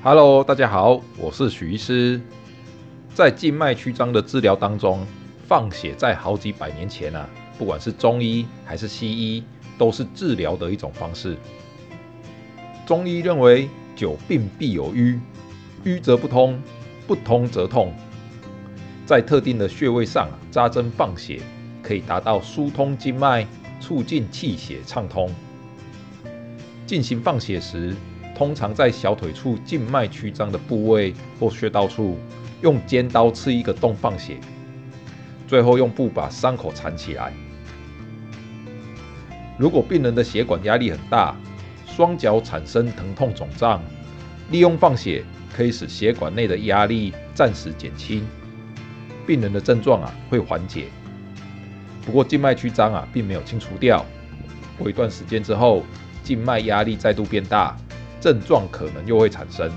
Hello，大家好，我是许医师。在静脉曲张的治疗当中，放血在好几百年前啊，不管是中医还是西医，都是治疗的一种方式。中医认为久病必有瘀，瘀则不通，不通则痛。在特定的穴位上扎针放血，可以达到疏通经脉，促进气血畅通。进行放血时，通常在小腿处静脉曲张的部位或穴道处，用尖刀刺一个洞放血，最后用布把伤口缠起来。如果病人的血管压力很大，双脚产生疼痛肿胀，利用放血可以使血管内的压力暂时减轻，病人的症状啊会缓解。不过静脉曲张啊并没有清除掉，过一段时间之后，静脉压力再度变大。症状可能又会产生。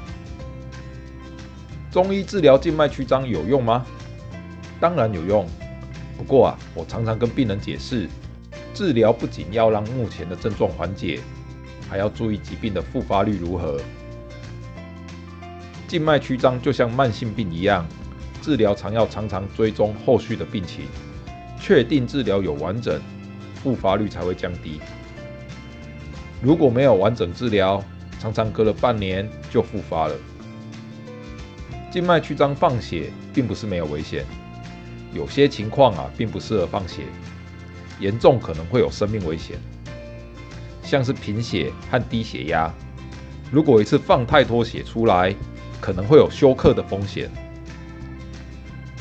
中医治疗静脉曲张有用吗？当然有用。不过啊，我常常跟病人解释，治疗不仅要让目前的症状缓解，还要注意疾病的复发率如何。静脉曲张就像慢性病一样，治疗常要常常追踪后续的病情，确定治疗有完整，复发率才会降低。如果没有完整治疗，常常隔了半年就复发了。静脉曲张放血并不是没有危险，有些情况啊并不适合放血，严重可能会有生命危险。像是贫血和低血压，如果一次放太多血出来，可能会有休克的风险。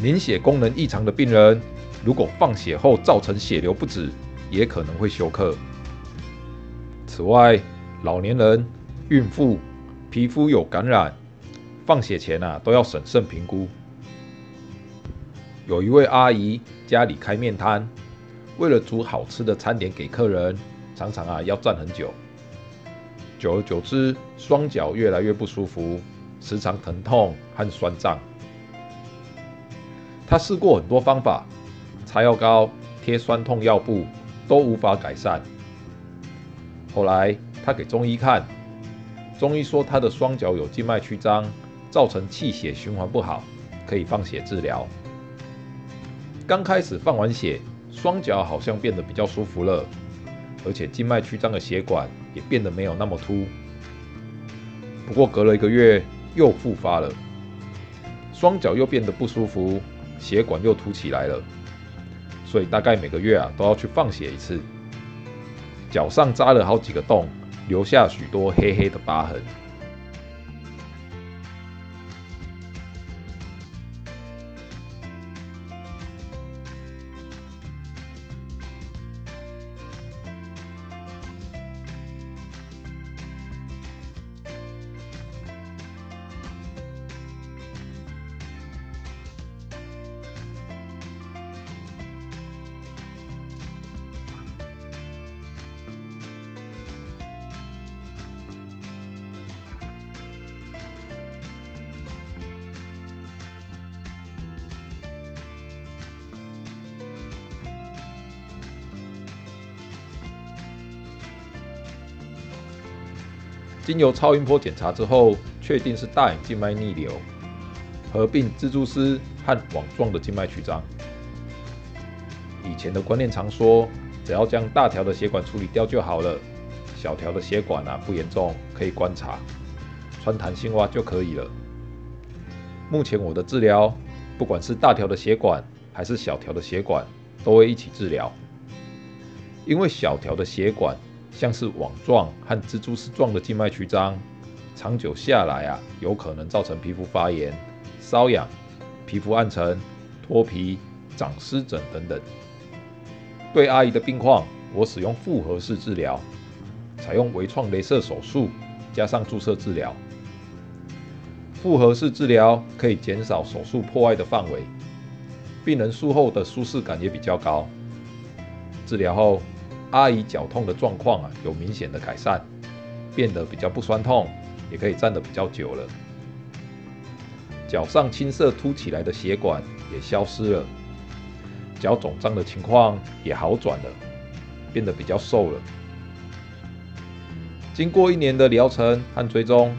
凝血功能异常的病人，如果放血后造成血流不止，也可能会休克。此外，老年人。孕妇皮肤有感染，放血前啊都要审慎评估。有一位阿姨家里开面摊，为了煮好吃的餐点给客人，常常啊要站很久。久而久之，双脚越来越不舒服，时常疼痛和酸胀。她试过很多方法，擦药膏、贴酸痛药布，都无法改善。后来她给中医看。中医说他的双脚有静脉曲张，造成气血循环不好，可以放血治疗。刚开始放完血，双脚好像变得比较舒服了，而且静脉曲张的血管也变得没有那么凸。不过隔了一个月又复发了，双脚又变得不舒服，血管又凸起来了，所以大概每个月啊都要去放血一次。脚上扎了好几个洞。留下许多黑黑的疤痕。经由超音波检查之后，确定是大隐静脉逆流，合并蜘蛛丝和网状的静脉曲张。以前的观念常说，只要将大条的血管处理掉就好了，小条的血管啊不严重，可以观察，穿弹性袜就可以了。目前我的治疗，不管是大条的血管还是小条的血管，都会一起治疗，因为小条的血管。像是网状和蜘蛛丝状的静脉曲张，长久下来啊，有可能造成皮肤发炎、瘙痒、皮肤暗沉、脱皮、长湿疹等等。对阿姨的病况，我使用复合式治疗，采用微创雷射手术加上注射治疗。复合式治疗可以减少手术破坏的范围，病人术后的舒适感也比较高。治疗后，阿姨脚痛的状况啊，有明显的改善，变得比较不酸痛，也可以站得比较久了。脚上青色凸起来的血管也消失了，脚肿胀的情况也好转了，变得比较瘦了。经过一年的疗程和追踪，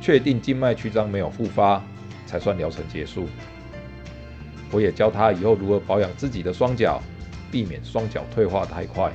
确定静脉曲张没有复发，才算疗程结束。我也教他以后如何保养自己的双脚，避免双脚退化太快。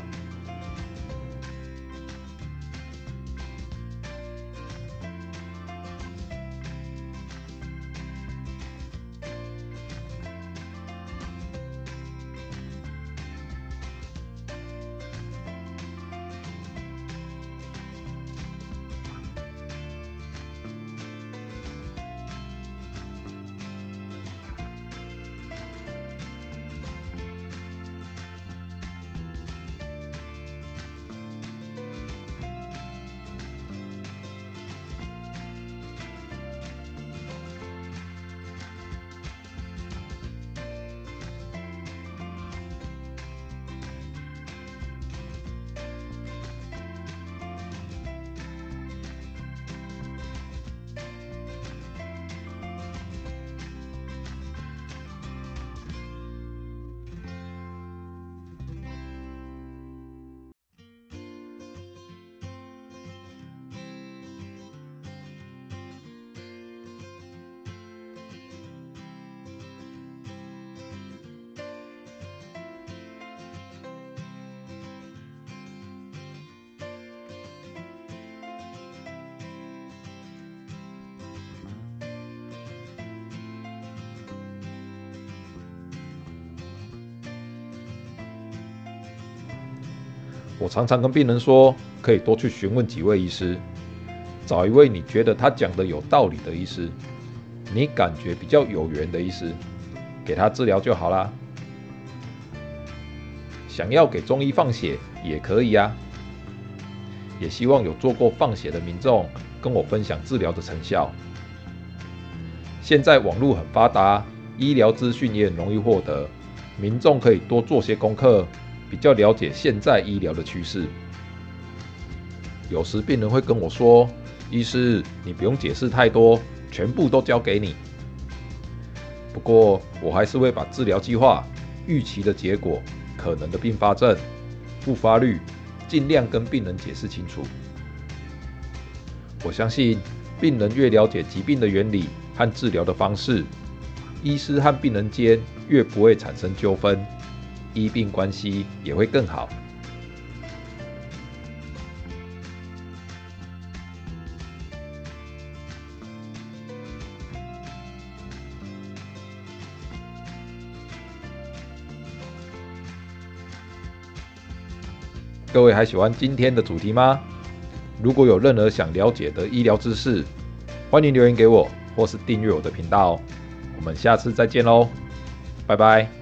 我常常跟病人说，可以多去询问几位医师，找一位你觉得他讲的有道理的医师，你感觉比较有缘的医师，给他治疗就好啦。想要给中医放血也可以啊，也希望有做过放血的民众跟我分享治疗的成效。现在网络很发达，医疗资讯也很容易获得，民众可以多做些功课。比较了解现在医疗的趋势，有时病人会跟我说：“医师，你不用解释太多，全部都交给你。”不过我还是会把治疗计划、预期的结果、可能的并发症、复发率，尽量跟病人解释清楚。我相信病人越了解疾病的原理和治疗的方式，医师和病人间越不会产生纠纷。医病关系也会更好。各位还喜欢今天的主题吗？如果有任何想了解的医疗知识，欢迎留言给我，或是订阅我的频道。我们下次再见喽，拜拜。